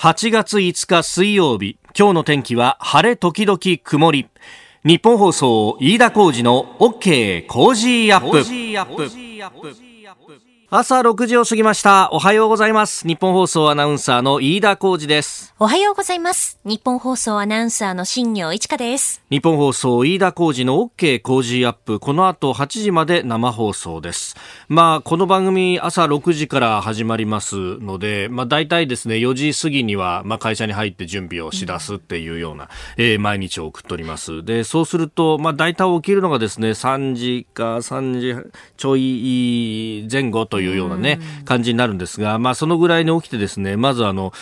8月5日水曜日今日の天気は晴れ時々曇り。ニッポン放送飯田浩司の OK! Cozy up!。朝6時を過ぎました。おはようございます。ニッポン放送アナウンサーの飯田浩司です。おはようございます。ニッポン放送アナウンサーの新行市佳です。ニッポン放送飯田浩司の OK! Cozy up!。この後8時まで生放送です。まあこの番組朝6時から始まりますのでまあ大体ですね4時過ぎにはまあ会社に入って準備をしだすっていうような、うん、えー、毎日を送っております。でそうするとまあ大体起きるのがですね3時か3時ちょい前後とというようなね、感じになるんですが、まあそのぐらいに起きてですね、まずあの、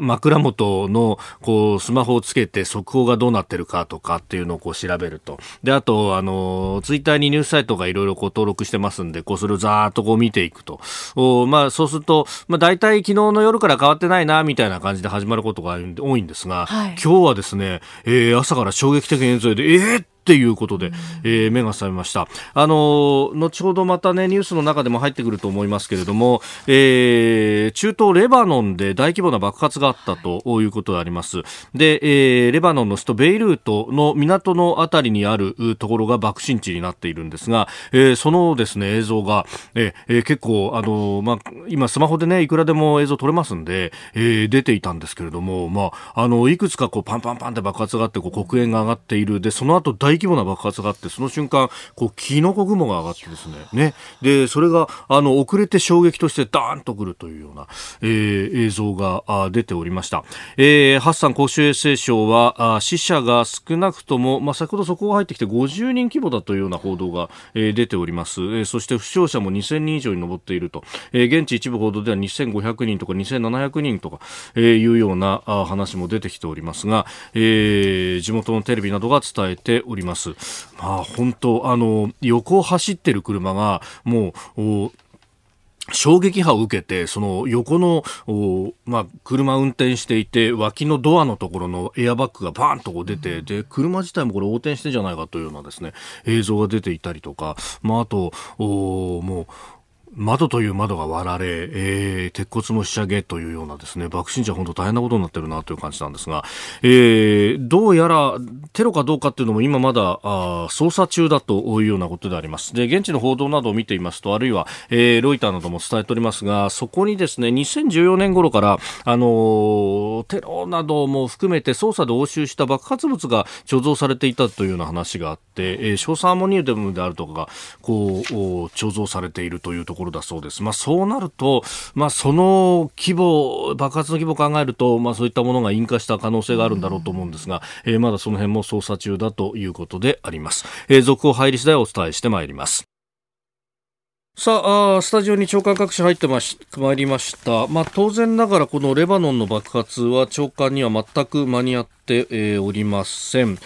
枕元のこうスマホをつけて速報がどうなってるかとかっていうのをこう調べると。で、あと、あの、ツイッターにニュースサイトがいろいろこう登録してますんで、こうそれをざーっとこう見ていくと。おまあそうすると、まあ大体昨日の夜から変わってないな、みたいな感じで始まることが多いんですが、はい、今日はですね、えー、朝から衝撃的演奏で、えーっていうことで、えー、目が覚めました。あの後ほどまたね、ニュースの中でも入ってくると思いますけれども、えー、中東レバノンで大規模な爆発があったということであります。で、えー、レバノンの首都ベイルートの港のあたりにあるところが爆心地になっているんですが、えー、そのですね、映像が、えー、結構、あのまあ、今スマホでね、いくらでも映像撮れますんで、えー、出ていたんですけれども、まあ、あの、いくつかこうパンパンパンって爆発があって、こう黒煙が上がっている。で、その後大大規模な爆発があってその瞬間こうキノコ雲が上がってですね。ね。でそれがあの遅れて衝撃としてダーンとくるというような、えー、映像が出ておりました、えー、ハッサン公衆衛生省はあ死者が少なくとも、まあ、先ほどそこが入ってきて50人規模だというような報道が、えー、出ております、えー、そして負傷者も2000人以上に上っていると、えー、現地一部報道では2500人とか2700人とか、えー、いうようなあ話も出てきておりますが、えー、地元のテレビなどが伝えております。まあ、本当、あの、横を走ってる車が、もう、衝撃波を受けて、その横の、まあ、車運転していて、脇のドアのところのエアバッグがバーンとこう出て、で、車自体もこれ横転してんじゃないかというようなですね、映像が出ていたりとか、まあ、あと、もう、窓という窓が割られ、えー、鉄骨も仕上げというようなですね、爆心地は本当大変なことになってるなという感じなんですが、えー、どうやらテロかどうかっていうのも今まだあ捜査中だというようなことであります。で、現地の報道などを見ていますと、あるいは、えー、ロイターなども伝えておりますが、そこにですね、2014年頃から、あのー、テロなども含めて捜査で押収した爆発物が貯蔵されていたというような話があって、えー、硝酸アモニウムであるとかが、こう、貯蔵されているというところころだそうです。まあ、そうなると、まあ、その規模、爆発の規模を考えると、まあ、そういったものが引火した可能性があるんだろうと思うんですが、えー、まだその辺も捜査中だということであります。えー、続報入り次第お伝えしてまいります。さああ、スタジオに長官各紙入ってまし参りました。まあ、当然ながらこのレバノンの爆発は長官には全く間に合って、えー、おりません。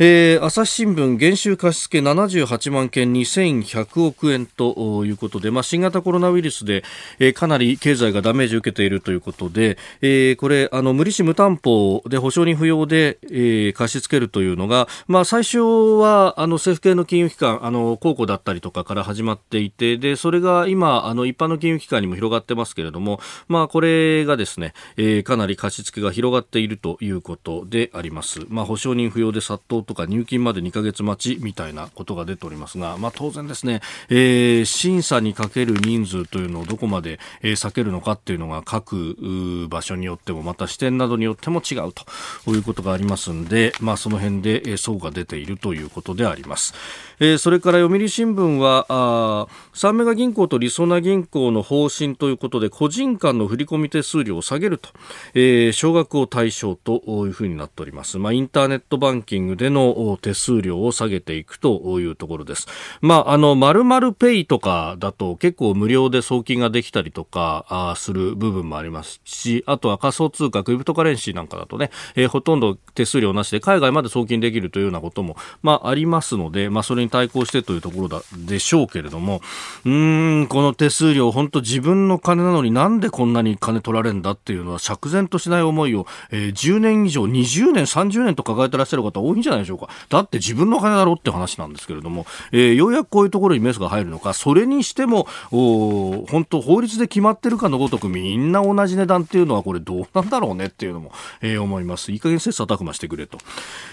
えー、朝日新聞減収貸付78万件2100億円ということで、まあ、新型コロナウイルスで、えー、かなり経済がダメージを受けているということで、えー、これあの無利子無担保で保証人不要で、えー、貸し付けるというのが、まあ、最初はあの政府系の金融機関あの公庫だったりとかから始まっていてでそれが今あの一般の金融機関にも広がってますけれども、まあ、これがですね、えー、かなり貸し付けが広がっているということであります。まあ、保証人不要で殺到とか入金まで2ヶ月待ちみたいなことが出ておりますが、まあ、当然ですね、えー、審査にかける人数というのをどこまで、えー、避けるのかっていうのが各場所によってもまた視点などによっても違うということがありますんで、まあ、その辺で、えー、層が出ているということであります。えー、それから読売新聞はあ三メガ銀行とりそな銀行の方針ということで個人間の振込手数料を下げると、えー、少額を対象というふうになっております。まあ、インターネットバンキングでのの手数料を下げていくというところです。まあ、あの、〇〇ペイとかだと結構無料で送金ができたりとかあする部分もありますし、あとは仮想通貨、クリプトカレンシーなんかだとね、えー、ほとんど手数料なしで海外まで送金できるというようなことも、まあ、ありますので、まあ、それに対抗してというところだでしょうけれども、うん、この手数料、本当自分の金なのになんでこんなに金取られるんだっていうのは釈然としない思いを、えー、10年以上、20年、30年と抱えてらっしゃる方多いんじゃないでしょうかしょうか。だって自分の金だろって話なんですけれども、えー、ようやくこういうところにメスが入るのか、それにしても、お本当法律で決まってるかのごとくみんな同じ値段っていうのはこれどうなんだろうねっていうのも、えー、思います。いい加減切磋琢磨してくれと。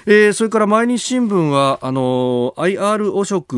えー、それから毎日新聞は、あの IR 汚職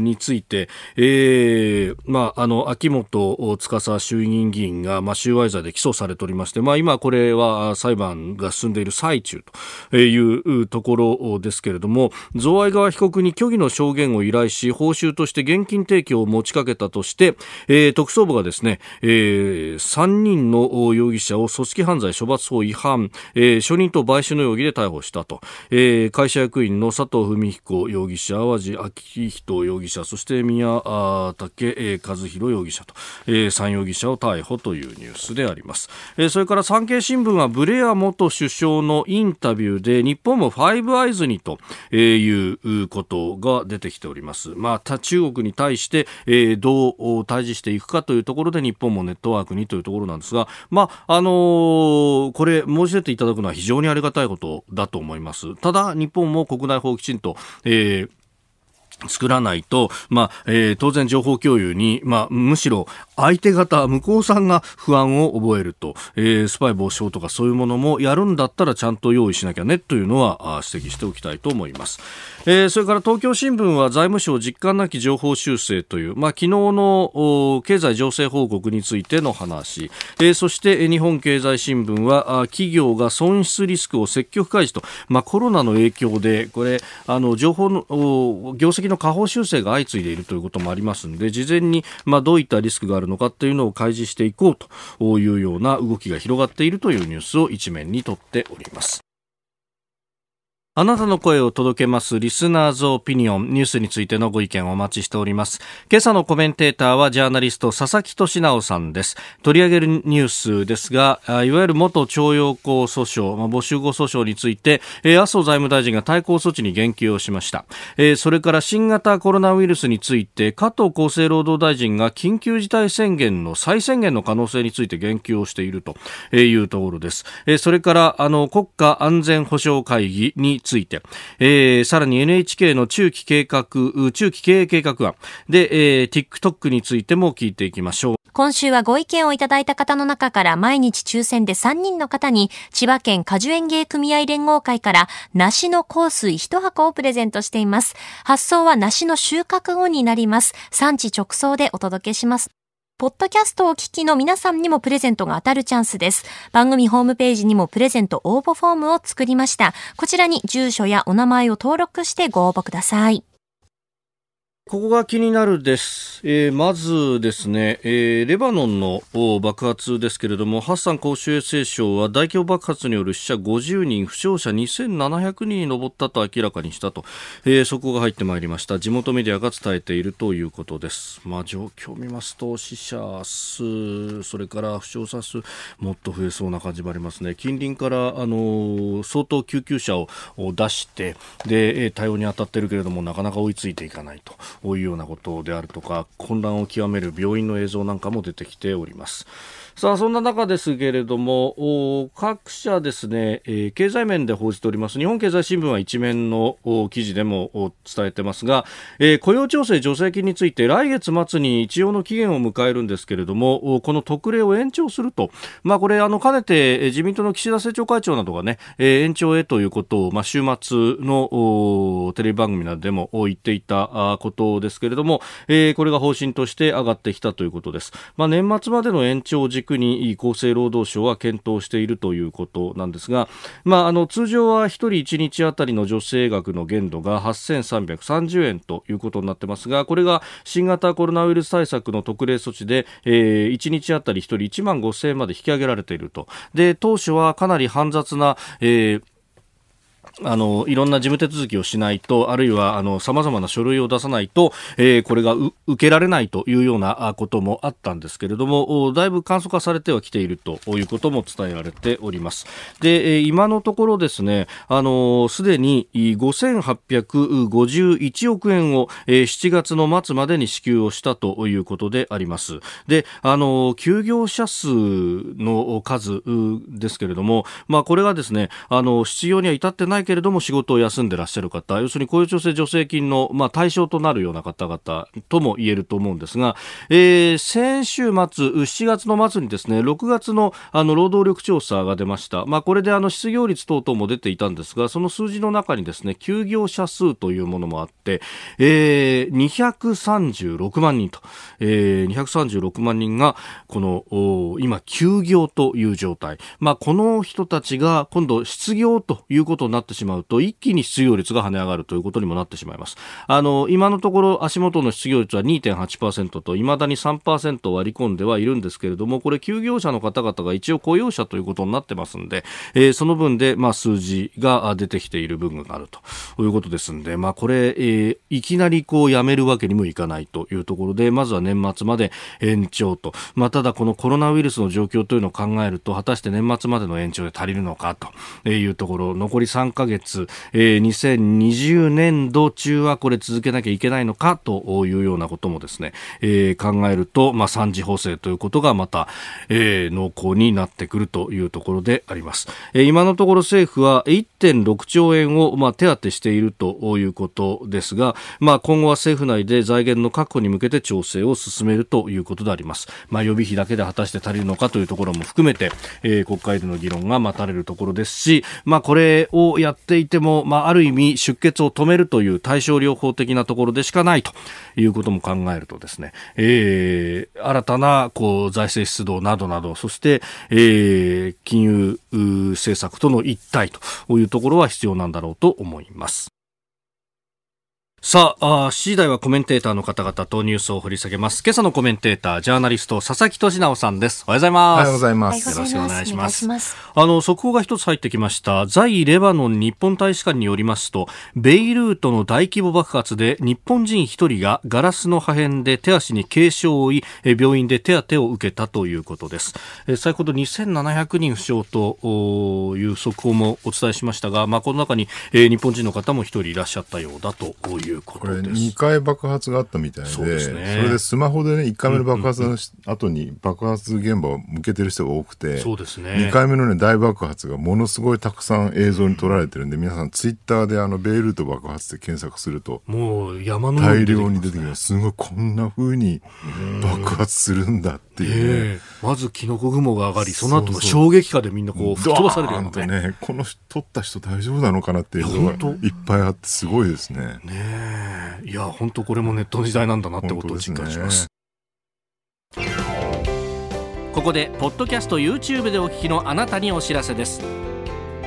について、えー、まあ、あの、秋元司衆議院議員が、まあ、収賄罪で起訴されておりまして、まあ、今これは裁判が進んでいる最中というところですけれども、贈賄側被告に虚偽の証言を依頼し、報酬として現金提供を持ちかけたとして、えー、特捜部がですね、えー、3人の容疑者を組織犯罪処罰法違反、えー、初任と買収の容疑で逮捕したと、えー、会社役員の佐藤文彦容疑者、淡路明人容疑者、そして宮武和弘容疑者と、えー、3容疑者を逮捕というニュースであります。えー、それから産経新聞はブレア元首相のインタビューで日本もファイブアイズにということが出てきております。まあ、中国に対して、えー、どう対峙していくかというところで日本もネットワークにというところなんですが、まあ、あのー、これ申し出ていただくのは非常にありがたいことだと思います。ただ、日本も国内法をきちんと、えー作らないと、まあえー、当然情報共有に、まあ、むしろ相手方、向こうさんが不安を覚えると、えー、スパイ防止法とかそういうものもやるんだったらちゃんと用意しなきゃねというのは指摘しておきたいと思います。えー、それから東京新聞は財務省実感なき情報修正という、まあ、昨日の経済情勢報告についての話、えー、そして日本経済新聞は企業が損失リスクを積極開示と、まあ、コロナの影響でこれあの情報の業績の下方修正が相次いでいるということもありますので事前に、まあ、どういったリスクがあるのかというのを開示していこうというような動きが広がっているというニュースを一面に取っております。あなたの声を届けますリスナーズオピニオンニュースについてのご意見をお待ちしております。今朝のコメンテーターはジャーナリスト佐々木俊直さんです。取り上げるニュースですが、いわゆる元徴用工訴訟、募集後訴訟について、麻生財務大臣が対抗措置に言及をしました。それから新型コロナウイルスについて加藤厚生労働大臣が緊急事態宣言の再宣言の可能性について言及をしているというところです。それからあの国家安全保障会議について、えー、さらに NHK の中期計画、中期経営計画案で、えー、TikTok についても聞いていきましょう。今週はご意見をいただいた方の中から毎日抽選で3人の方に千葉県果樹園芸組合連合会から梨の香水1箱をプレゼントしています。発送は梨の収穫後になります。産地直送でお届けします。ポッドキャストをお聞きの皆さんにもプレゼントが当たるチャンスです。番組ホームページにもプレゼント応募フォームを作りました。こちらに住所やお名前を登録してご応募ください。ここが気になるです。えー、まずですね、えー、レバノンの爆発ですけれども、ハッサン公衆衛生省は大規模爆発による死者50人、負傷者2700人に上ったと明らかにしたと、えー、そこが入ってまいりました。地元メディアが伝えているということです。まあ、状況を見ますと、死者数、それから負傷者数、もっと増えそうな感じもありますね。近隣から、あの相当救急車を出して、で、対応に当たっているけれども、なかなか追いついていかないと。いうようなことであるとか混乱を極める病院の映像なんかも出てきております。さあ、そんな中ですけれども、各社ですね、えー、経済面で報じております。日本経済新聞は一面の記事でも伝えてますが、えー、雇用調整助成金について来月末に一応の期限を迎えるんですけれども、この特例を延長すると。まあ、これ、あの、かねて自民党の岸田政調会長などがね、えー、延長へということを、まあ、週末のテレビ番組などでも言っていたことですけれども、えー、これが方針として上がってきたということです。まあ、年末までの延長時軸に厚生労働省は検討しているということなんですが、まあ、あの通常は1人1日あたりの助成額の限度が8330円ということになってますがこれが新型コロナウイルス対策の特例措置で、えー、1日あたり1人1万5000円まで引き上げられているとで当初はかなり煩雑な、えーあの、いろんな事務手続きをしないと、あるいは、あの、様々な書類を出さないと、えー、これが受けられないというようなこともあったんですけれども、だいぶ簡素化されてはきているということも伝えられております。で、今のところですね、あの、すでに5851億円を、7月の末までに支給をしたということであります。で、あの、休業者数の数ですけれども、まあ、これがですね、あの、必要には至ってないないけれども仕事を休んでらっしゃる方、要するに雇用調整助成金の、まあ、対象となるような方々とも言えると思うんですが、えー、先週末、7月の末にですね、6月のあの労働力調査が出ました。まあ、これであの失業率等々も出ていたんですが、その数字の中にですね、休業者数というものもあって、えー、236万人と、えー、236万人が、この、今、休業という状態。まあ、この人たちが今度失業ということになってしまうと、一気に失業率が跳ね上がるということにもなってしまいます。あの、今のところ足元の失業率は2.8%と、未だに3%割り込んではいるんですけれども、これ休業者の方々が一応雇用者ということになってますんで、えー、その分で、まあ、数字が出てきている部分があるということですんで、まあ、これ、えー、いきなりこうやめるわけにもいかないというところで、まずは年末まで延長と、まあ、ただこのコロナウイルスの状況というのを考えると、果たして年末までの延長で足りるのかというところ、残り3ヶ月、えー、2020年度中はこれ続けなきゃいけないのかというようなこともですね、えー、考えると、まあ、3次補正ということがまた、えー、濃厚になってくるというところであります。えー、今のところ政府は1.6兆円を、まあ、手当てしているということですが、まあ、今後は政府内で財源の確保に向けて調整を進めるということであります。まあ、予備費だけで果たして足りるのかというところも含めて、えー、国会での議論が待たれるところですし、まあ、これをやっていても、まあ、ある意味出血を止めるという対症療法的なところでしかないということも考えるとですね、えー、新たなこう財政出動などなど、そして、えー、金融政策との一体というところは必要なんだろうと思います。さあ、あ7時台はコメンテーターの方々とニュースを掘り下げます。今朝のコメンテーター、ジャーナリスト、佐々木俊直さんです。おはようございます。おはようございます。よろしくお願いします。ますあの、速報が一つ入ってきました。在レバノン日本大使館によりますと、ベイルートの大規模爆発で日本人一人がガラスの破片で手足に軽傷を負い、病院で手当てを受けたということです。え先ほど2700人負傷という速報もお伝えしましたが、まあ、この中に、え日本人の方も一人いらっしゃったようだといういうことです。これ2回爆発があったみたいでそで、ね、それでスマホでね1回目の爆発の後に爆発現場を向けてる人が多くてそうですね。2回目のね大爆発がものすごいたくさん映像に撮られてるんで、皆さんツイッターであのベイルート爆発で検索するともう山の大量に出てきます。すごいこんなふうに爆発するんだっていうね、まずキノコ雲が上がりその後の衝撃波でみんなこう吹き飛ばされてるよね。ねこの撮った人大丈夫なのかなっていうのがいっぱいあってすごいですね。ねいや本当これもネットの時代なんだなってことを実感します。ここでポッドキャスト YouTube でお聞きのあなたにお知らせです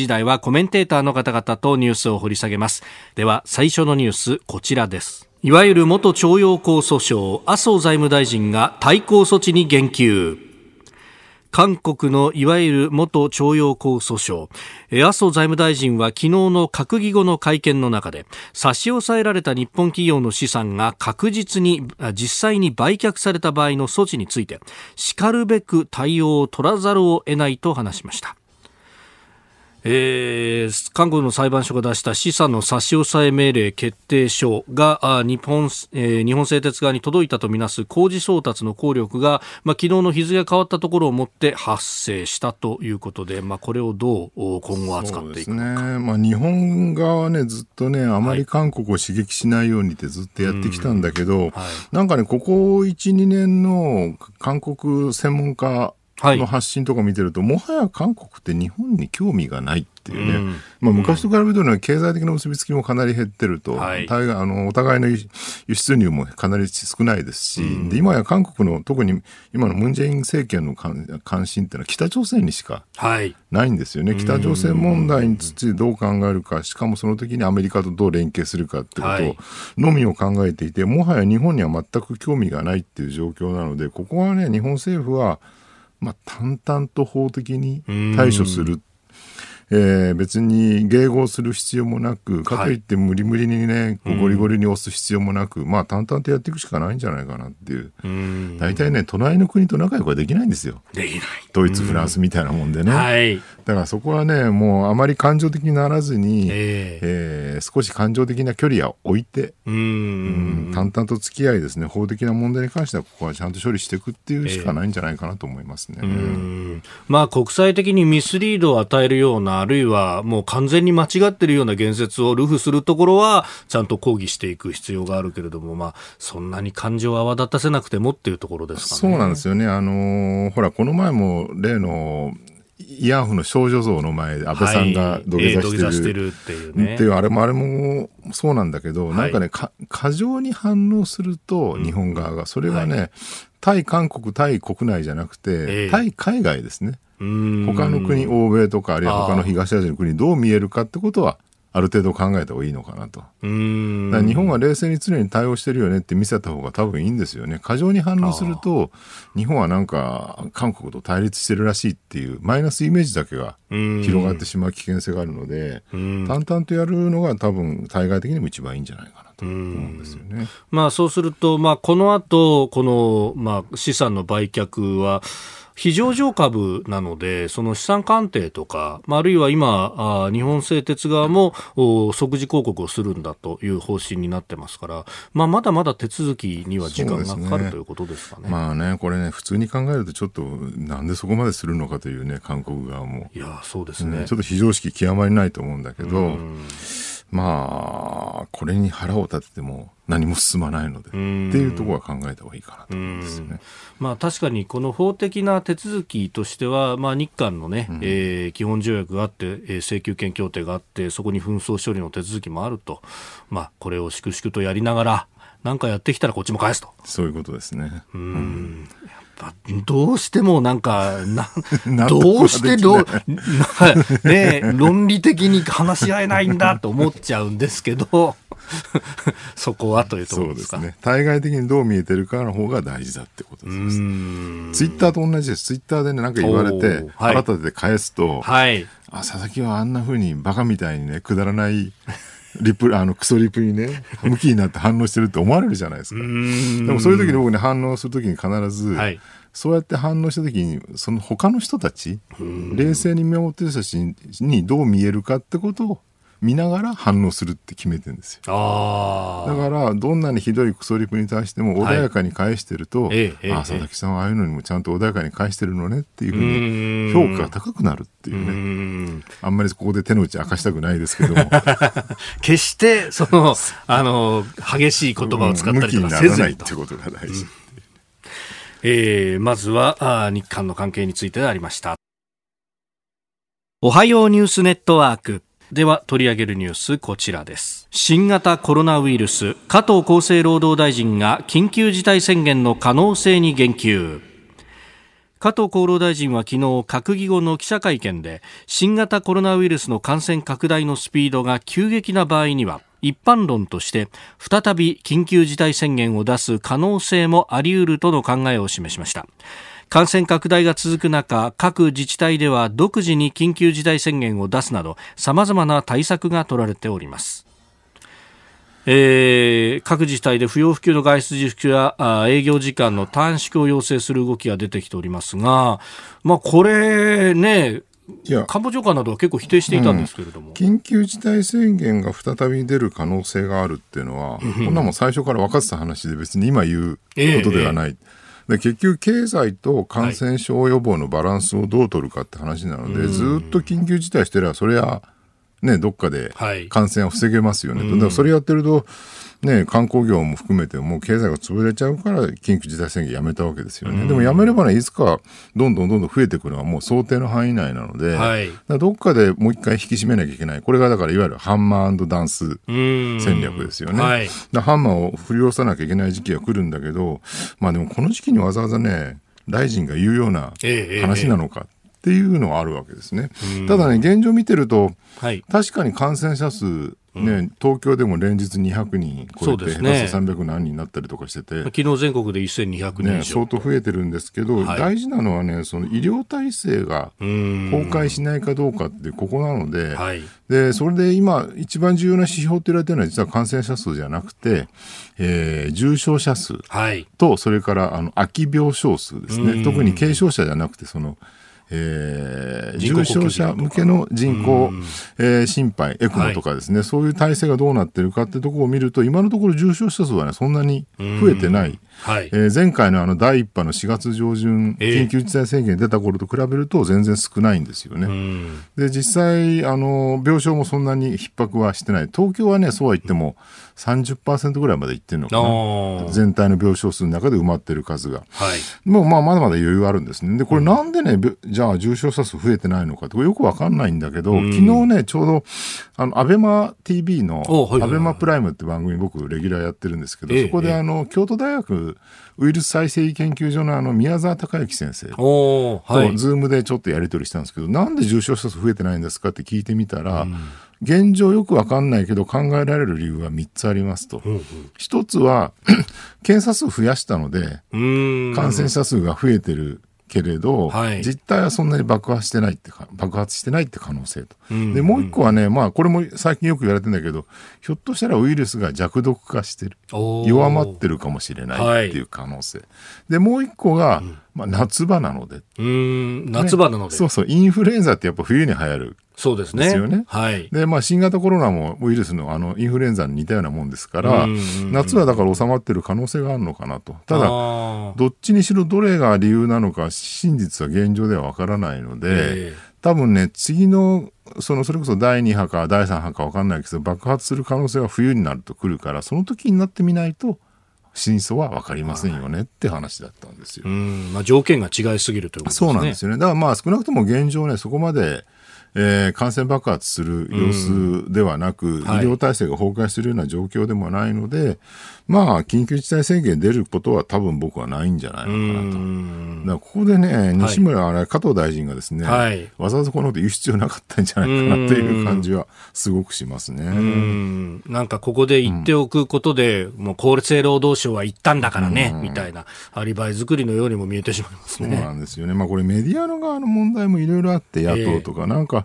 時台はコメンテーターの方々とニュースを掘り下げます。では最初のニュースこちらです。いわゆる元徴用工訴訟麻生財務大臣が対抗措置に言及。韓国のいわゆる元徴用工訴訟。麻生財務大臣は昨日の閣議後の会見の中で差し押さえられた日本企業の資産が確実に実際に売却された場合の措置についてしかるべく対応を取らざるを得ないと話しました。えー、韓国の裁判所が出した資産の差し押さえ命令決定書が日本,、えー、日本製鉄側に届いたとみなす工事送達の効力が、まあ、昨日の日付が変わったところをもって発生したということで、まあ、これをどう今後扱っていくのか、ね。まあ、日本側は、ね、ずっとねあまり韓国を刺激しないようにってずっとやってきたんだけど、はい、なんかねここ1、2年の韓国専門家の発信とか見てると、はい、もはや韓国って日本に興味がないっていうね、うん、まあ、昔と比べると、ね、経済的な結びつきもかなり減ってると、はい、あのお互いの輸出入もかなり少ないですし、うん、で今や韓国の特に今のムン・ジェイン政権の関心っていうのは北朝鮮にしかないんですよね、はい、北朝鮮問題についてどう考えるか、しかもその時にアメリカとどう連携するかってことのみを考えていて、もはや日本には全く興味がないっていう状況なので、ここはね、日本政府は、まあ、淡々と法的に対処する。えー、別に迎合する必要もなく、かといって無理無理にね、はい、ゴリゴリに押す必要もなく、うん、まあ淡々とやっていくしかないんじゃないかなっていう。大体ね、隣の国と仲良くはできないんですよ。できない。ドイツ、フランスみたいなもんでね。はい。だからそこはね、もうあまり感情的にならずに、えー、えー、少し感情的な距離を置いて、うん、淡々と付き合いですね、法的な問題に関してはここはちゃんと処理していくっていうしかないんじゃないかなと思いますね。えー、まあ国際的にミスリードを与えるような、あるいはもう完全に間違ってるような言説をルフするところは、ちゃんと抗議していく必要があるけれども、まあ、そんなに感情を泡立たせなくてもっていうところですかね。そうなんですよね。あのほら、この前も例の慰安婦の少女像の前で安倍さんが土下座してる,、っていうね。っていうあれもあれもそうなんだけど、なんかね過剰に反応すると日本側が、それがね、対韓国対国内じゃなくて、対海外ですね。他の国欧米とかあるいは他の東アジアの国どう見えるかってことはある程度考えた方がいいのかなと。日本は冷静に常に対応してるよねって見せた方が多分いいんですよね。過剰に反応すると、日本はなんか韓国と対立してるらしいっていうマイナスイメージだけが広がってしまう危険性があるので、淡々とやるのが多分対外的にも一番いいんじゃないかな。と思うんですよね。まあそうすると、まあこの後、この、まあ資産の売却は、非上場株なので、その資産鑑定とか、あるいは今、あ日本製鉄側も即時広告をするんだという方針になってますから、まあ、まだまだ手続きには時間がかかる、ね、ということですかね。まあね、これね、普通に考えると、ちょっと、なんでそこまでするのかというね、韓国側も。いや、そうですね、ちょっと非常識極まりないと思うんだけど、まあ、これに腹を立てても何も進まないのでっていうところは考えた方がいいかなと思うんですよね。まあ、確かにこの法的な手続きとしては、まあ、日韓のね、うん、えー、基本条約があって、えー、請求権協定があってそこに紛争処理の手続きもあると、まあ、これを粛々とやりながら何かやってきたらこっちも返すと。そういうことですね。うん、うんどうしてもなんか、な、どうしてどう、ね論理的に話し合えないんだと思っちゃうんですけど、そこはというところですか。そうですね。対外的にどう見えてるかの方が大事だってことです。ツイッターと同じです。ツイッターでね、なんか言われて、腹立てて返すと、はい、あ、佐々木はあんなふうにバカみたいにね、くだらないリプ、あの、クソリプにね、向きになって反応してるって思われるじゃないですか。でもそういう時に僕ね、反応する時に必ず、はい、そうやって反応した時に、その他の人たち、冷静に見守ってる人たちにどう見えるかってことを見ながら反応するって決めてるんですよ。だからどんなにひどいクソリプに対しても穏やかに返してると、はい、ああ佐々木さんはああいうのにもちゃんと穏やかに返してるのねっていうふうに評価が高くなるっていうね。あんまりここで手の内明かしたくないですけども。決してそのあの激しい言葉を使ったりとかせずに、うん、ってことが大事。う。ん。えー、まずは日韓の関係についてでありました。おはようニュースネットワークでは取り上げるニュースこちらです。新型コロナウイルス加藤厚生労働大臣が緊急事態宣言の可能性に言及。加藤厚労大臣は昨日閣議後の記者会見で新型コロナウイルスの感染拡大のスピードが急激な場合には一般論として再び緊急事態宣言を出す可能性もあり得るとの考えを示しました。感染拡大が続く中各自治体では独自に緊急事態宣言を出すなど様々な対策が取られております。えー、各自治体で不要不急の外出自粛や営業時間の短縮を要請する動きが出てきておりますが、まあ、これね、官房長官などは結構否定していたんですけれども、うん、緊急事態宣言が再び出る可能性があるっていうのは、こんなもん最初から分かってた話で別に今言うことではない。えーえーで結局、経済と感染症予防のバランスをどう取るかって話なので、はい、ずっと緊急事態してれば、それは、ね、どっかで感染を防げますよね、はい、だからそれやってると、ね、観光業も含めてもう経済が潰れちゃうから緊急事態宣言やめたわけですよね。でもやめればね、いつかどんどんどんどん増えてくるのはもう想定の範囲内なので、はい、どっかでもう一回引き締めなきゃいけない。これがだからいわゆるハンマーダンス戦略ですよね。はい、ハンマーを振り下ろさなきゃいけない時期が来るんだけど、まあでもこの時期にわざわざね、大臣が言うような話なのかっていうのはあるわけですね。ただね、現状見てると、はい、確かに感染者数ね、東京でも連日200人超えて、ね、下手す300何人になったりとかしてて、昨日全国で1200人ね、相当増えてるんですけど、はい、大事なのはね、その医療体制が崩壊しないかどうかってここなので、はい、でそれで今、一番重要な指標って言われてるのは、実は感染者数じゃなくて、えー、重症者数と、はい、それからあの空き病床数ですね、特に軽症者じゃなくて、そのえー、重症者向けの人工、えー、心肺、エクモとかですね、はい、そういう体制がどうなってるかってところを見ると、今のところ重症者数はね、そんなに増えてない。はい、えー、前回のあの第1波の4月上旬、緊急事態宣言出た頃と比べると全然少ないんですよね。で、実際、あの、病床もそんなに逼迫はしてない。東京はね、そうは言っても30%ぐらいまでいってるのかな。全体の病床数の中で埋まってる数が。はい。もうまあまだまだ余裕あるんですね。で、これなんでね、じゃあ重症者数増えてないのかって、よくわかんないんだけど、昨日ね、ちょうど、あの、 ABEMA TV の、 ABEMA Prime って番組僕レギュラーやってるんですけど、そこであの、京都大学ウイルス再生研究所のあの宮沢孝幸先生と、 Zoom でちょっとやり取りしたんですけど、なんで重症者数増えてないんですかって聞いてみたら、うん、現状よくわかんないけど考えられる理由は3つありますと。一、うん、つは、検査数増やしたので、感染者数が増えてるけれど、はい、実態はそんなに爆発してないって爆発してないって可能性と。うんうん、で、もう一個はね、まあ、これも最近よく言われてるんだけど、ひょっとしたらウイルスが弱毒化してる。弱まってるかもしれないっていう可能性。はい、で、もう一個が、うんまあ、夏場なので。うん、夏場なので、ね、そうそう、インフルエンザってやっぱ冬に流行る。そうですね。ですよね。はい。で、まあ、新型コロナもウイルスのあの、インフルエンザに似たようなもんですから、夏はだから収まってる可能性があるのかなと。ただ、どっちにしろどれが理由なのか、真実は現状ではわからないので、多分ね、次の、その、それこそ第2波か第3波かわかんないけど、爆発する可能性は冬になると来るから、その時になってみないと、真相は分かりませんよねって話だったんですよ。まあ、条件が違いすぎるということですね。そうなんですよね。だからまあ少なくとも現状ね、そこまでえー、感染爆発する様子ではなく、うん、医療体制が崩壊するような状況でもないので、まあ、緊急事態宣言出ることは多分僕はないんじゃないのかなと。だからここでね、西村、はい、加藤大臣がですね、はい、わざわざこのこと言う必要なかったんじゃないかなという感じはすごくしますね。んなんかここで言っておくことで、うん、もう厚生労働省は言ったんだからね、みたいなアリバイ作りのようにも見えてしまいますね。そうなんですよね。まあこれメディアの側の問題もいろいろあって、野党とか、えー、なんか、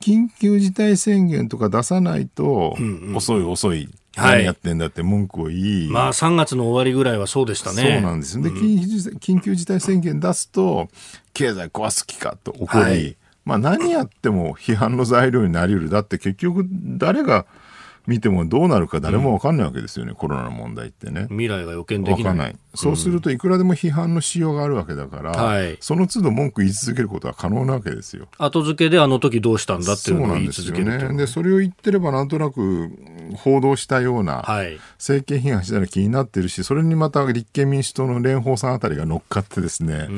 緊急事態宣言とか出さないと、遅い遅い。何やってんだって文句を言い、まあ3月の終わりぐらいはそうでしたね。そうなんですで、緊急事態宣言出すと、経済壊す気かと怒り、はい、まあ何やっても批判の材料になりうる。だって結局誰が見てもどうなるか誰も分かんないわけですよね、うん、コロナの問題ってね。未来が予見できない。ない。そうするといくらでも批判のしようがあるわけだから、はい、その都度文句言い続けることは可能なわけですよ。後付けであの時どうしたんだっていうのを言い続けるそうなんですよね。で、それを言ってればなんとなく報道したような、はい、政権批判したら気になってるし、それにまた立憲民主党の蓮舫さんあたりが乗っかってですね、わー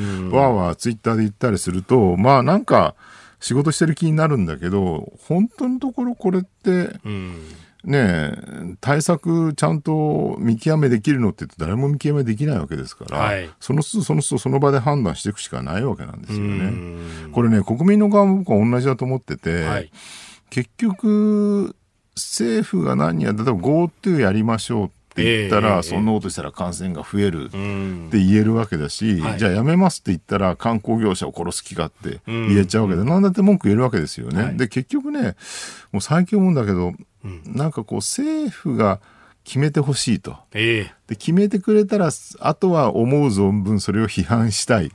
わーツイッターで言ったりすると、まあなんか仕事してる気になるんだけど、本当のところこれって、うんね対策ちゃんと見極めできるのって言って誰も見極めできないわけですから、はい、その都度その都度その場で判断していくしかないわけなんですよね。これね、国民の側も僕は同じだと思ってて、はい、結局、政府が何や、例えば GoTo やりましょうって言ったら、えー、そんなことしたら感染が増えるって言えるわけだし、じゃあやめますって言ったら観光業者を殺す気かって言えちゃうわけで、なんだって文句言えるわけですよね。はい、で、結局ね、もう最近思うんだけど、なんかこう政府が決めてほしいと、えー、で決めてくれたらあとは思う存分それを批判したい。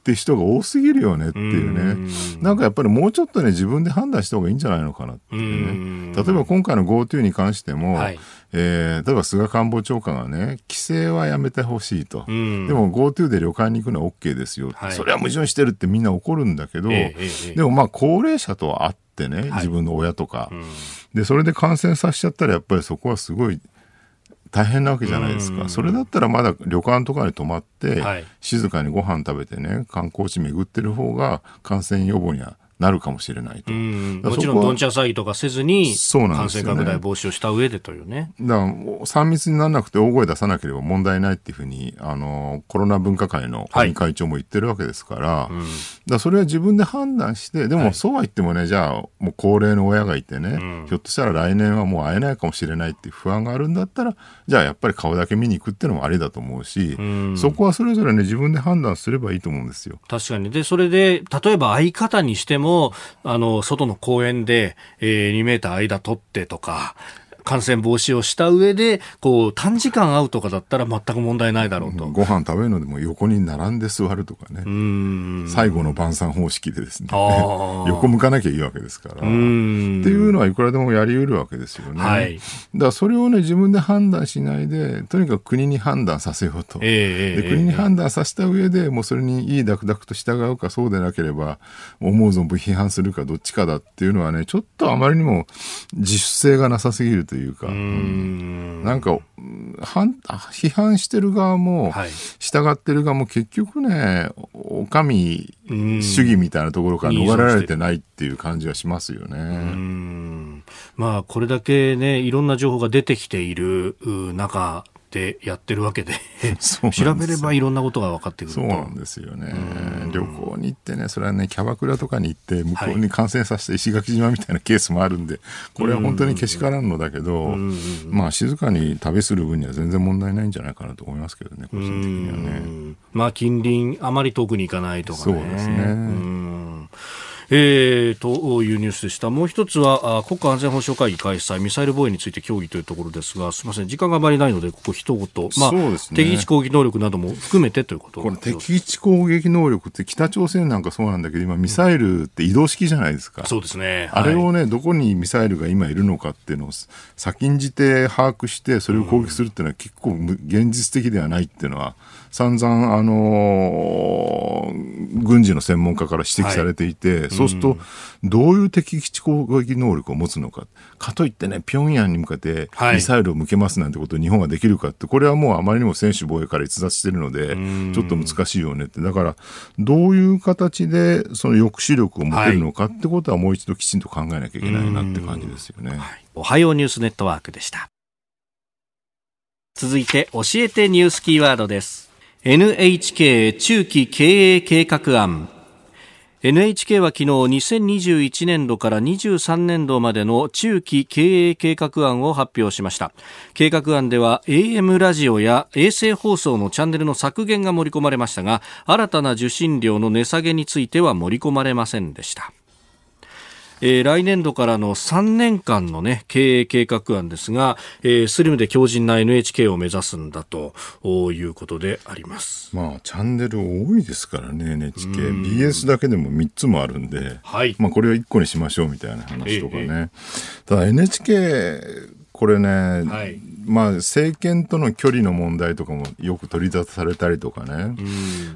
って人が多すぎるよねっていうね。ん。なんかやっぱりもうちょっとね自分で判断した方がいいんじゃないのかなっていうね。例えば今回の GoTo に関しても、はい、えー、例えば菅官房長官がね規制はやめてほしいと。でも GoTo で旅館に行くのは OK ですよ、はい、それは矛盾してるってみんな怒るんだけど、えー、でもまあ高齢者とは会ってね、自分の親とか、でそれで感染させちゃったらやっぱりそこはすごい大変なわけじゃないですか、それだったらまだ旅館とかに泊まって、静かにご飯食べてね観光地巡ってる方が感染予防にはなるかもしれないと。もちろんどんちゃん騒ぎとかせずに、感染拡大防止をした上でというね。だから、3密にならなくて大声出さなければ問題ないっていうふうに、あの、コロナ分科会の尾身会長も言ってるわけですから、はいうん、だそれは自分で判断して、でもそうは言ってもね、じゃあ、もう高齢の親がいてね、うん、ひょっとしたら来年はもう会えないかもしれないっていう不安があるんだったら、じゃあやっぱり顔だけ見に行くっていうのもありだと思うし、うん、そこはそれぞれね、自分で判断すればいいと思うんですよ。確かに。で、それで、例えば相方にしても、あの、外の公園で、えー、2メーター間取ってとか、感染防止をした上で、こう、短時間会うとかだったら全く問題ないだろうと。ご飯食べるのでも横に並んで座るとかね。最後の晩餐方式でですね。横向かなきゃいいわけですから。っていうのはいくらでもやり得るわけですよね。はい、だからそれをね、自分で判断しないで、とにかく国に判断させようと。えー、で国に判断させた上で、もうそれにいいダクダクと従うか、そうでなければ、思う存分批判するかどっちかだっていうのはね、ちょっとあまりにも自主性がなさすぎるというか、ん。なんか批判してる側も、従ってる側も結局ねお上主義みたいなところから逃れられてないっていう感じはしますよね。まあこれだけねいろんな情報が出てきている中ってやってるわけで。調べればいろんなことが分かってくるそうなんですよね。旅行に行ってねそれはねキャバクラとかに行って向こうに感染させた石垣島みたいなケースもあるんでこれは本当にけしからんのだけどまあ静かに旅する分には全然問題ないんじゃないかなと思いますけどね個人的にはね。まあ近隣あまり遠くに行かないとかね。そうですねえー、というニュースでした。もう一つは、国家安全保障会議開催、ミサイル防衛について協議というところですが、すみません、時間があまりないので、ここ一言、まあ、ね、敵基地攻撃能力なども含めてということこれ、敵基地攻撃能力って北朝鮮なんかそうなんだけど、今、ミサイルって移動式じゃないですか。そうですね。あれをね、どこにミサイルが今いるのかっていうのを先んじて把握して、それを攻撃するっていうのは結構現実的ではないっていうのは、散々、あのー、軍事の専門家から指摘されていて、はい、そうすると、どういう敵基地攻撃能力を持つのか。かといってね、平壌に向けてミサイルを向けますなんてことを日本ができるかって、これはもうあまりにも専守防衛から逸脱しているので、ちょっと難しいよねって。だから、どういう形でその抑止力を持てるのかってことはもう一度きちんと考えなきゃいけないなって感じですよね。はい、おはようニュースネットワークでした。続いて、教えてニュースキーワードです。NHK 中期経営計画案 NHK は昨日2021年度から23年度までの中期経営計画案を発表しました。計画案では AM ラジオや衛星放送のチャンネルの削減が盛り込まれましたが新たな受信料の値下げについては盛り込まれませんでした。えー、来年度からの3年間のね、経営計画案ですが、えー、スリムで強靭な NHK を目指すんだということであります。まあ、チャンネル多いですからね、NHK。BS だけでも3つもあるんで、はい。まあ、これを1個にしましょうみたいな話とかね。えー、ただ NHK、これね、はい、まあ、政権との距離の問題とかもよく取り沙汰されたりとかね、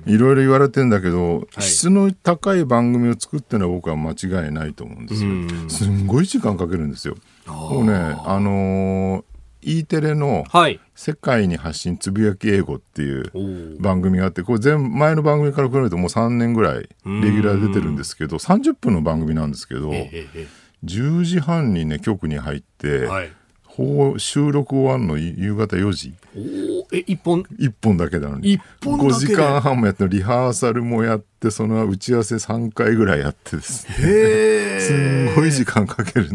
いろいろ言われてんだけど、はい、質の高い番組を作ってるのは僕は間違いないと思うんですよ。すんごい時間かけるんですよ。もうね、あのー E テレの「世界に発信つぶやき英語」っていう番組があってこれ全前の番組から比べるともう3年ぐらいレギュラー出てるんですけど30分の番組なんですけど10時半にね局に入って、収録終わるの夕方4時。え一本？一本だけなのに。本5時間半もやってリハーサルもやってその打ち合わせ3回ぐらいやってですね。すんごい時間かける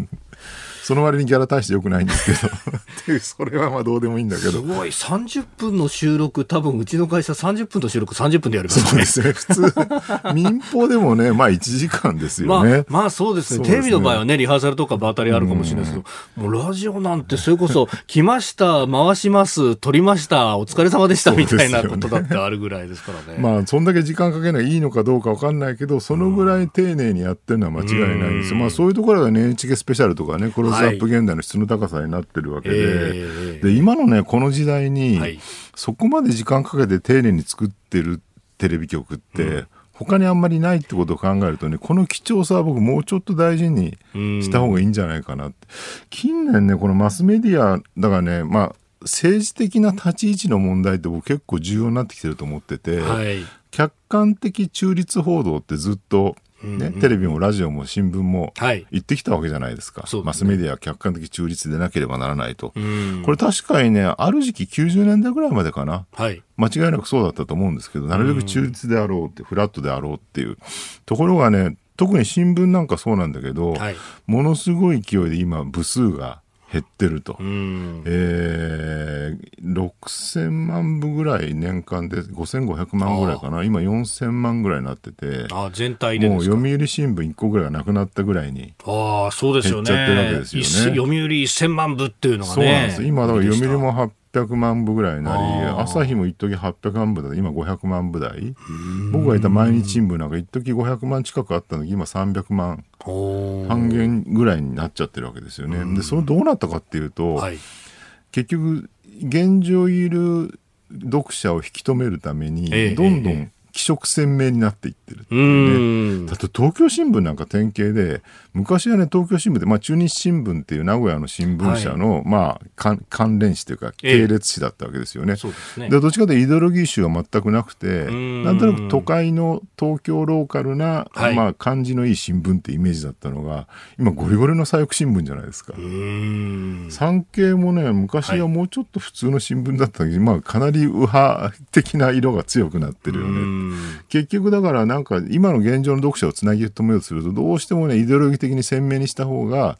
その割にギャラ大してよくないんですけど。っていうそれはまあどうでもいいんだけど。すごい。30分の収録多分うちの会社30分の収録30分でやるそうですね。普通 民放でもねまあ1時間ですよね、まあ、まあそうですね、ね、テレビの場合はねリハーサルとか場当たりあるかもしれないですけど、もうラジオなんてそれこそ来ました回します撮りましたお疲れ様でしたみたいなことだってあるぐらいですからね。まあそんだけ時間かけないいいのかどうか分かんないけどそのぐらい丁寧にやってるのは間違いないんです。よ、まあそういうところはね NHK スペシャルとかねクロスアップ現代の質の高さになってるわけで。えー、で今のねこの時代に、はい、そこまで時間かけて丁寧に作ってるテレビ局って、うん。他にあんまりないってことを考えるとね、この貴重さは僕もうちょっと大事にした方がいいんじゃないかなって。近年ね、このマスメディア、だからね、まあ、政治的な立ち位置の問題って僕結構重要になってきてると思ってて、はい、客観的中立報道ってずっとね、テレビもラジオも新聞も言ってきたわけじゃないですか。はい、マスメディアは客観的中立でなければならないと。これ確かにね、ある時期90年代ぐらいまでかな。はい、間違いなくそうだったと思うんですけど、なるべく中立であろうって、フラットであろうっていう。ところがね、特に新聞なんかそうなんだけど、はい、ものすごい勢いで今部数が減ってると、えー、6000万部ぐらい年間で5500万ぐらいかな。今4000万ぐらいになってて。あ全体でもう読売新聞1個ぐらいがなくなったぐらいにあそうですよね。減っちゃってるわけですよね。読売1000万部っていうのがね。そうなんです。今だから読売も800万部ぐらいになり朝日も一時800万部だ今500万部台。僕がいた毎日新聞なんか一時500万近くあったのに今300万半減ぐらいになっちゃってるわけですよね。でそれどうなったかっていうと、はい、結局現状いる読者を引き止めるために、どんどん気色鮮明になっていってるっていうね。だって東京新聞なんか典型で、昔はね、東京新聞で、まあ中日新聞っていう名古屋の新聞社の、はい、まあ関連誌というか系列誌だったわけですよね。えで、ね、どっちかというとイデオロギー集は全くなくて、なんとなく都会の東京ローカルな、はい、まあ感じのいい新聞ってイメージだったのが、今ゴリゴリの左翼新聞じゃないですか。産経もね、昔はもうちょっと普通の新聞だったけど、はい、まあかなり右派的な色が強くなってるよね。結局だからなんか今の現状の読者をつなぎ止めようとするとどうしてもねイデオロギー的に鮮明にした方が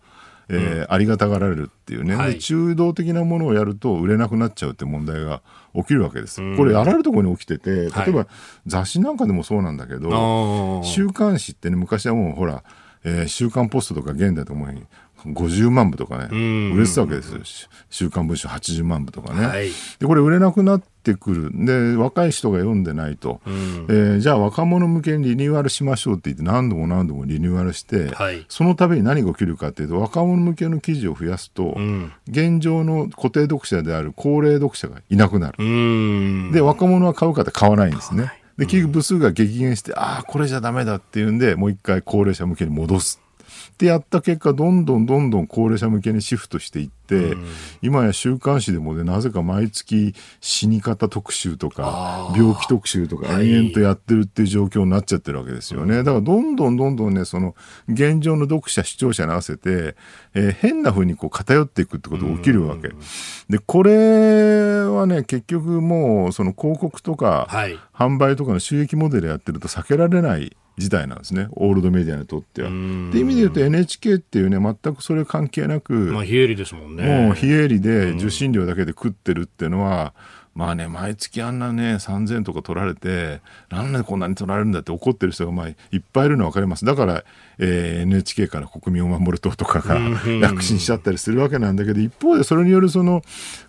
えー、うん、ありがたがられるっていうね、はい、中道的なものをやると売れなくなっちゃうって問題が起きるわけです。これあらゆるところに起きてて例えば雑誌なんかでもそうなんだけど、はい、週刊誌ってね昔はもうほら、えー、週刊ポストとか現代ともに50万部とかね、売れてたわけですよ。週刊文春80万部とかね、はい、で、これ売れなくなってくる。で、若い人が読んでないと、うん、えー、じゃあ若者向けにリニューアルしましょうって言って何度も何度もリニューアルして、はい、そのために何が起きるかっていうと、若者向けの記事を増やすと、うん、現状の固定読者である高齢読者がいなくなる。で、若者は買うかって買わないんですね。で、結局部数が激減して、ああ、これじゃダメだっていうんで、もう一回高齢者向けに戻す。ってやった結果どんどんどんどん高齢者向けにシフトしていって、うん、今や週刊誌でもねなぜか毎月死に方特集とか病気特集とか延々とやってるっていう状況になっちゃってるわけですよね、だからどんどんどんどんねその現状の読者視聴者に合わせて、えー、変な風にこう偏っていくってことが起きるわけ、でこれはね結局もうその広告とか、販売とかの収益モデルやってると避けられない事態なんですね、オールドメディアにとっては。っていう意味で言うと NHK っていうね、全くそれ関係なく、まあ、非営利ですもんね。もう非営利で受信料だけで食ってるっていうのは、まあね、毎月あんなね、3000とか取られて、なんでこんなに取られるんだって怒ってる人がまあいっぱいいるのは分かります。だから、えー、NHK から国民を守る党とかが躍進しちゃったりするわけなんだけど、一方でそれによるその、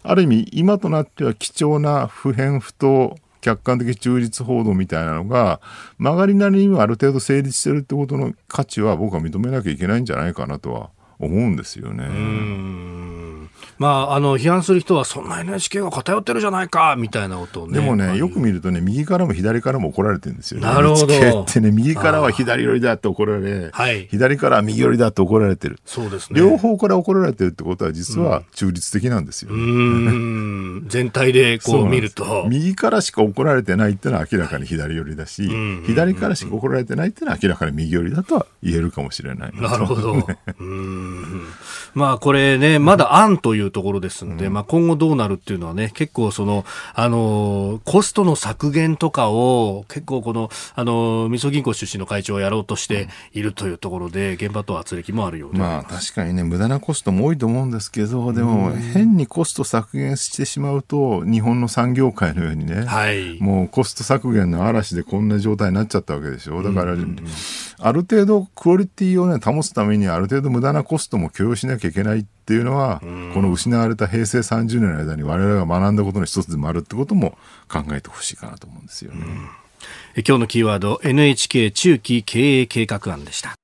ある意味、今となっては貴重な不変不当、客観的中立報道みたいなのが曲がりなりにはある程度成立してるってことの価値は僕は認めなきゃいけないんじゃないかなとは思うんですよね。まあ、あの批判する人は、そんな NHK が偏ってるじゃないかみたいなことをね。でもね、よく見るとね、右からも左からも怒られてるんですよ、ね。なるほど。NHK ってね、右からは左寄りだって怒られ、はい、左からは右寄りだって怒られてる。そうですね。両方から怒られてるってことは、実は中立的なんですよ、ね、うん。全体でこう見ると。右からしか怒られてないってのは明らかに左寄りだし、左からしか怒られてないってのは明らかに右寄りだとは言えるかもしれない。なるほど。うんまあこれね、まだ案というところですので、うん、まあ今後どうなるっていうのはね、結構その、あの、コストの削減とかを結構この、あの、みそ銀行出身の会長をやろうとしているというところで、現場と圧力もあるようで。まあ確かにね、無駄なコストも多いと思うんですけど、でも変にコスト削減してしまうと、日本の産業界のようにね、はい、もうコスト削減の嵐でこんな状態になっちゃったわけでしょ。だから、ある程度クオリティをね、保つためにある程度無駄なコストも許容しなきゃいけないっていうのは、この失われた平成30年の間に我々が学んだことの一つでもあるってことも考えてほしいかなと思うんですよね。今日のキーワード NHK 中期経営計画案でした。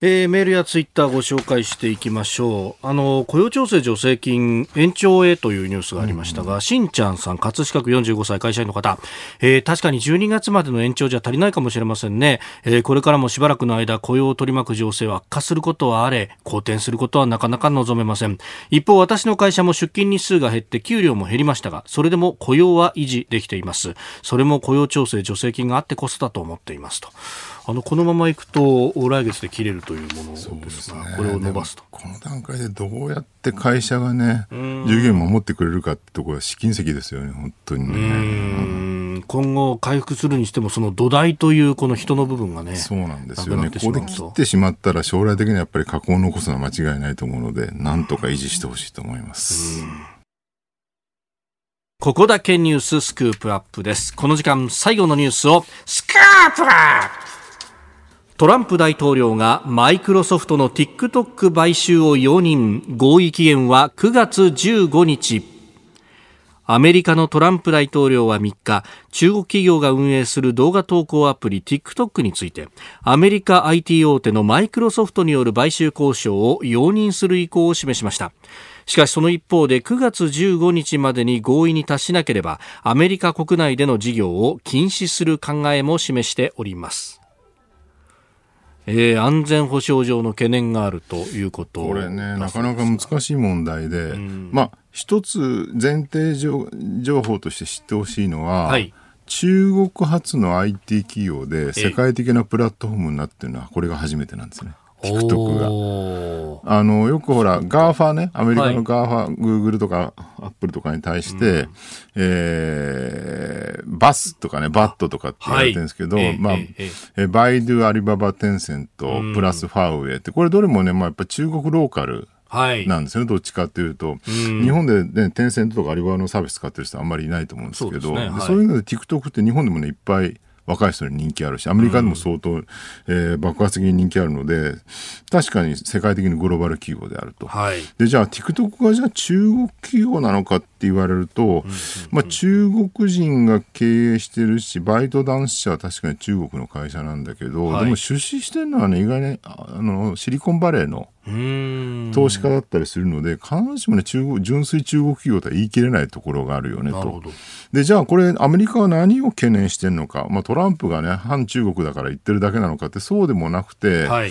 えー、メールやツイッターご紹介していきましょう。あの、雇用調整助成金延長へというニュースがありましたが、うん、しんちゃんさん、葛飾区45歳会社員の方、えー、確かに12月までの延長じゃ足りないかもしれませんね。えー、これからもしばらくの間、雇用を取り巻く情勢は悪化することはあれ、好転することはなかなか望めません。一方、私の会社も出勤日数が減って給料も減りましたが、それでも雇用は維持できています。それも雇用調整助成金があってこそだと思っていますと。あのこのままいくと来月で切れるというものですが、ね、これを伸ばすと。この段階でどうやって会社がね従業員守ってくれるかってところは試金石ですよね本当にね。今後回復するにしてもその土台というこの人の部分がねそうなんですよ。ねここで切ってしまったら将来的にはやっぱり加工を残すのは間違いないと思うのでなんとか維持してほしいと思います。ここだけニューススクープアップです。この時間最後のニュースをスクープアップトランプ大統領がマイクロソフトの TikTok 買収を容認。合意期限は9月15日。アメリカのトランプ大統領は3日、中国企業が運営する動画投稿アプリ TikTok について、アメリカ IT 大手のマイクロソフトによる買収交渉を容認する意向を示しました。しかしその一方で9月15日までに合意に達しなければアメリカ国内での事業を禁止する考えも示しております。えー、安全保障上の懸念があるということこれね、なかなか難しい問題で、うん、まあ、一つ前提情報として知ってほしいのは、はい、中国発の IT 企業で世界的なプラットフォームになっているのは、これが初めてなんですね。TikTok が。あの、よくほら、 GAFA ね、アメリカの GAFA、はい、 Google とか Apple とかに対して、うん、えー、 BATH とかね、 BAT とかって言われてるんですけど、はい、まあ、ええバイドゥ、アリババ、テンセント、プラスファーウェイって、これどれもね、まあやっぱ中国ローカル。なんですよね、どっちかっていうと、日本で、ね、テンセントとかアリババのサービス使ってる人あんまりいないと思うんですけど、そう、ね。いうので TikTok って日本でもね、いっぱい若い人に人気あるし、アメリカでも相当、うん、えー、爆発的に人気あるので、確かに世界的にグローバル企業であると。はい、で、じゃあ TikTok がじゃあ中国企業なのかって言われると、まあ中国人が経営してるし、バイト男子社は確かに中国の会社なんだけど、はい、でも出資してるのはね、意外にあのシリコンバレーの投資家だったりするので、必ずしもね、中国、純粋中国企業とは言い切れないところがあるよねと。で、じゃあこれ、アメリカは何を懸念してるのか、まあ、トランプがね、反中国だから言ってるだけなのかって、そうでもなくて、はい、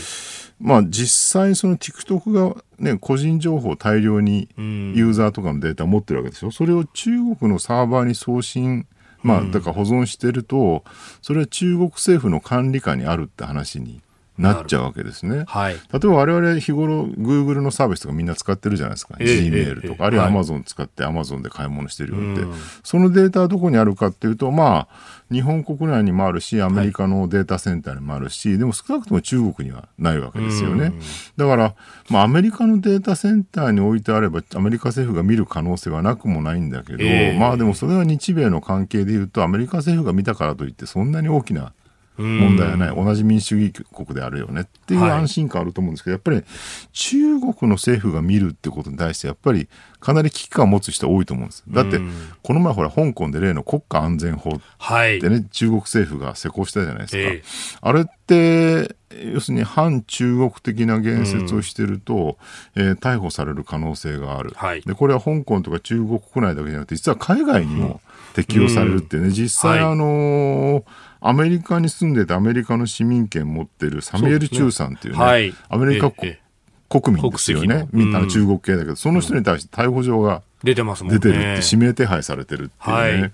まあ、実際、その TikTok が、ね、個人情報を大量にユーザーとかのデータを持ってるわけでしょ？それを中国のサーバーに送信まあ、だから保存してると、それは中国政府の管理下にあるって話になっちゃうわけですね。はい、例えば我々日頃 Google のサービスとかみんな使ってるじゃないですか。えー、Gmail とか、えー、あるいは Amazon 使って Amazon で買い物してるよって、はい、そのデータはどこにあるかっていうと、まあ、日本国内にもあるし、アメリカのデータセンターにもあるし、はい、でも少なくとも中国にはないわけですよね。だから、まあ、アメリカのデータセンターに置いてあれば、アメリカ政府が見る可能性はなくもないんだけど、えー、まあでもそれは日米の関係でいうと、アメリカ政府が見たからといって、そんなに大きな問題はない、同じ民主主義国であるよねっていう安心感あると思うんですけど、やっぱり中国の政府が見るってことに対して、やっぱりかなり危機感を持つ人多いと思うんです。だって、この前ほら、香港で例の国家安全法ってね、はい、中国政府が施行したじゃないですか。えー、あれって、要するに反中国的な言説をしてると、うん、えー、逮捕される可能性がある、はい、でこれは香港とか中国国内だけじゃなくて実は海外にも適用されるってね、実際、あのーアメリカに住んでてアメリカの市民権持ってるサミュエル・チューさんっていうね、ね。はい、アメリカ国民ですよね、みんな中国系だけど、その人に対して逮捕状が出てますもんね。出てるって、指名手配されてるっていうね。はい、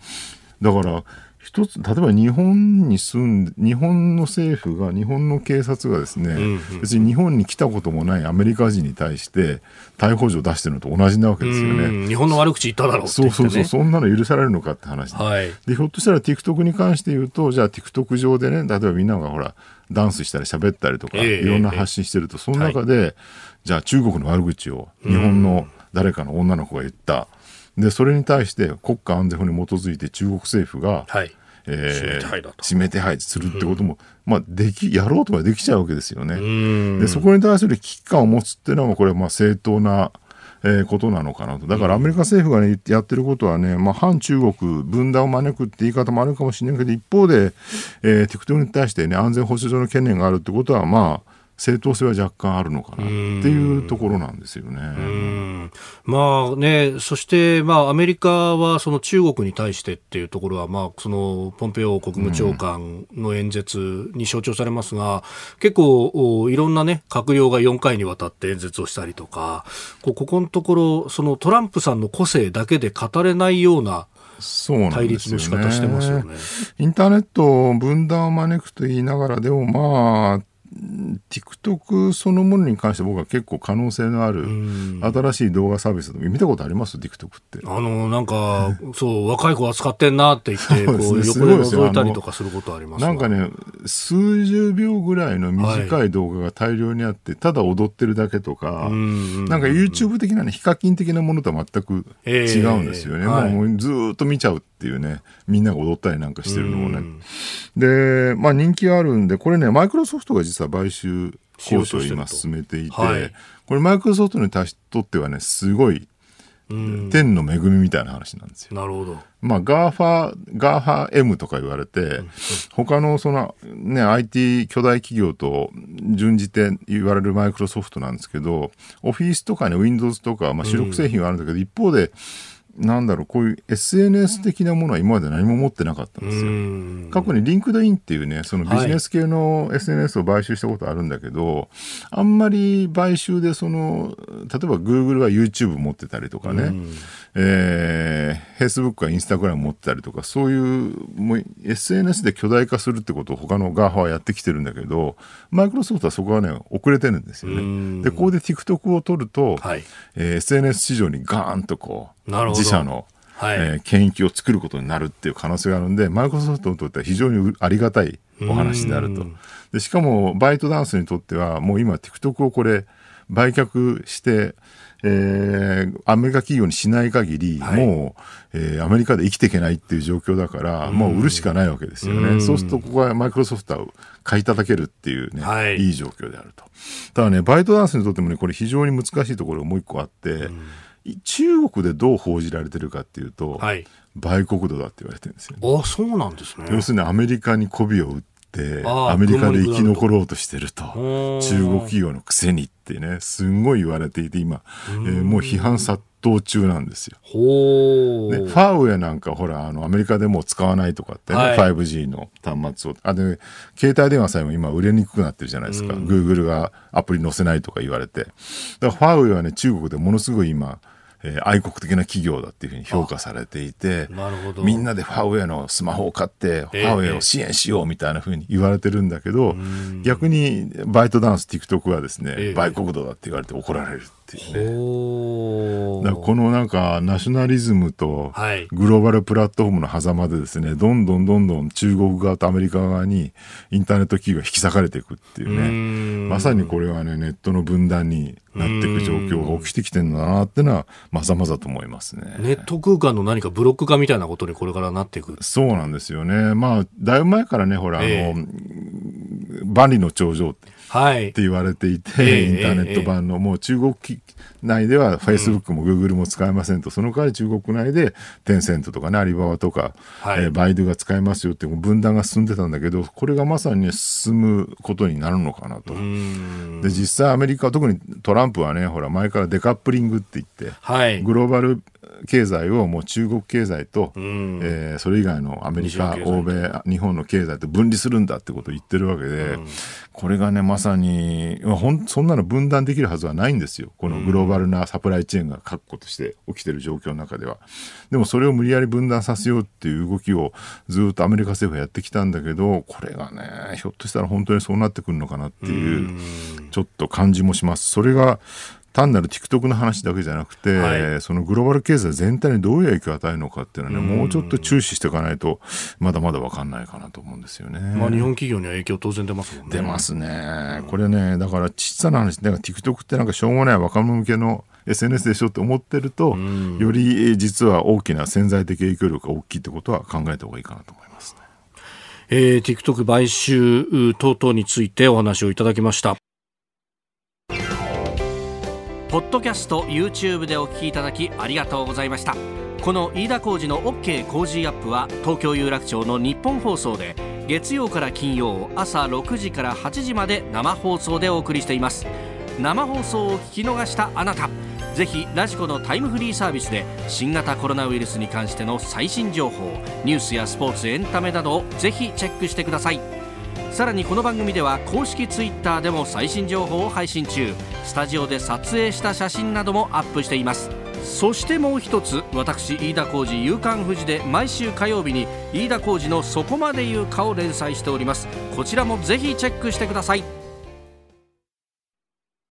だから、一つ、例えば日本に住んで、日本の政府が、日本の警察がですね、うんうん、別に日本に来たこともないアメリカ人に対して、逮捕状を出してるのと同じなわけですよね。日本の悪口言っただろう、ね、そうそうそう、そんなの許されるのかって話で。はい、で、ひょっとしたら TikTok に関して言うと、じゃあ TikTok 上でね、例えばみんながほら、ダンスしたり喋ったりとか、いろんな発信してると、その中で、はい、じゃあ中国の悪口を日本の誰かの女の子が言った。で、それに対して国家安全法に基づいて中国政府が、はい。えー、指名手配するってことも、うん、まあ、でき、やろうとかできちゃうわけですよね。で、そこに対する危機感を持つっていうのは、これはまあ正当な、えー、ことなのかなと。だからアメリカ政府が、ね、やってることはね、まあ、反中国、分断を招くって言い方もあるかもしれないけど、一方で、えー、テクトに対してね、安全保障上の懸念があるってことは、まあ、正当性は若干あるのかなっていうところなんですよね。まあね、そして、まあ、アメリカはその中国に対してっていうところは、まあ、そのポンペオ国務長官の演説に象徴されますが、結構いろんなね、閣僚が4回にわたって演説をしたりとか、ここのところ、そのトランプさんの個性だけで語れないような対立の仕方してますよね。インターネット分断を招くと言いながらでもまあ TikTok そのものに関して僕は結構可能性のある新しい動画サービス見たことあります ?TikTok って。あの、なんか、そう、若い子扱ってんなって言って、こう、横で覗いたりとかすることありますなんかね、数十秒ぐらいの短い動画が大量にあって、はい、ただ踊ってるだけとか、なんか YouTube 的なね、ヒカキン的なものとは全く違うんですよね。えーはい、もうずっと見ちゃうっていうね、みんなが踊ったりなんかしてるのもね。で、まあ人気あるんで、これね、マイクロソフトが実は買収交渉を今進めていて、はい、これマイクロソフトにとってはね、すごい天の恵みみたいな話なんですよ。なるほど。まあ、ガーファ、ガーファ M とか言われて、うん、他のそのね、IT 巨大企業と準じて言われるマイクロソフトなんですけど、オフィスとかね、Windows とか、まあ、主力製品はあるんだけど、うん、一方で、なんだろう、こういう SNS 的なものは今まで何も持ってなかったんですよ。過去に LinkedIn っていうね、そのビジネス系の SNS を買収したことあるんだけど、はい、あんまり買収でその、例えば Google は YouTube 持ってたりとかね、えー、Facebook は Instagram 持ってたりとか、そういう、もう SNS で巨大化するってことを他の GAFA はやってきてるんだけど、マイクロソフトはそこはね、遅れてるんですよね。で、ここで TikTok を取ると、はい、えー、SNS 市場にガーンとこう、自社の、はい、えー、権益を作ることになるっていう可能性があるんで、マイクロソフトにとっては非常にありがたいお話であると。でしかも、バイトダンスにとっては、もう今 TikTok をこれ、売却して、えー、アメリカ企業にしない限り、はい、もう、えー、アメリカで生きていけないっていう状況だから、もう売るしかないわけですよね。うそうすると、ここはマイクロソフトを買い叩けるっていうね、はい、いい状況であると。ただね、バイトダンスにとってもね、これ非常に難しいところがもう一個あって、中国でどう報じられてるかっていうと、はい、売国度だって言われてるんですよ、ね、あそうなんですね。要するにアメリカに媚びを売って、アメリカで生き残ろうとしてると。中国企業のくせにってね、すんごい言われていて、今、えー、もう批判殺到中なんですよ。ファーウェイなんかほら、あの、アメリカでも使わないとかってね、はい、5G の端末を。あ、で、携帯電話さえも今売れにくくなってるじゃないですか。Google がアプリ載せないとか言われて。だからファーウェイはね、中国でものすごい今、えー、愛国的な企業だっていうふうに評価されていて、みんなでファーウェイのスマホを買って、ファーウェイを支援しようみたいなふうに言われてるんだけど、逆にバイトダンス TikTok はですね、売国度だって言われて怒られる。っていうね。だこのなんかナショナリズムとグローバルプラットフォームの狭間でですね、どんどんどんどん中国側とアメリカ側にインターネット企業が引き裂かれていくっていうね、まさにこれはね、ネットの分断になっていく状況が起きてきてるんだなっていうのはまざまざと思いますね。ネット空間の何かブロック化みたいなことにこれからなっていくそうなんですよね。まあ、だいぶ前からね、ほら、あの、万里の長城って。はい、って言われていて、えー、インターネット版の、もう中国内ではフェイスブックもグーグルも使えませんと、その代わり中国内でテンセントとかね、アリババとか、はい、えー、バイドゥが使えますよっていう分断が進んでたんだけど、これがまさに、ね、進むことになるのかなと。で、実際アメリカ、特にトランプはね、ほら、前からデカップリングって言って、はい、グローバル経済をもう中国経済と、うん、えー、それ以外のアメリカ、欧米、日本の経済と分離するんだってことを言ってるわけで、うん、これがね、まさに、ほんそんなの分断できるはずはないんですよ。このグローバルなサプライチェーンが確固として起きてる状況の中では。でもそれを無理やり分断させようっていう動きをずっとアメリカ政府はやってきたんだけど、これがね、ひょっとしたら本当にそうなってくるのかなっていう、ちょっと感じもします。それが、単なる TikTok の話だけじゃなくて、はい、そのグローバル経済全体にどういう影響を与えるのかっていうのはね、もうちょっと注視していかないと、まだまだ分かんないかなと思うんですよね。まあ、日本企業には影響当然出ますもんね。出ますね。これね、だから小さな話、だから TikTok ってなんかしょうもない若者向けの SNS でしょって思ってると、より実は大きな潜在的影響力が大きいってことは考えた方がいいかなと思います、ね。えー、TikTok 買収等々についてお話をいただきました。ポッドキャスト YouTube でお聞きいただきありがとうございました。この飯田浩司の OK 工事アップは東京有楽町の日本放送で月曜から金曜朝6時から8時まで生放送でお送りしています。生放送を聞き逃したあなたぜひラジコのタイムフリーサービスで新型コロナウイルスに関しての最新情報ニュースやスポーツエンタメなどをぜひチェックしてください。さらにこの番組では公式 Twitter でも最新情報を配信中。スタジオで撮影した写真などもアップしています。そしてもう一つ私飯田浩次夕刊富士で毎週火曜日に飯田浩次のそこまで言うかを連載しております。こちらもぜひチェックしてください。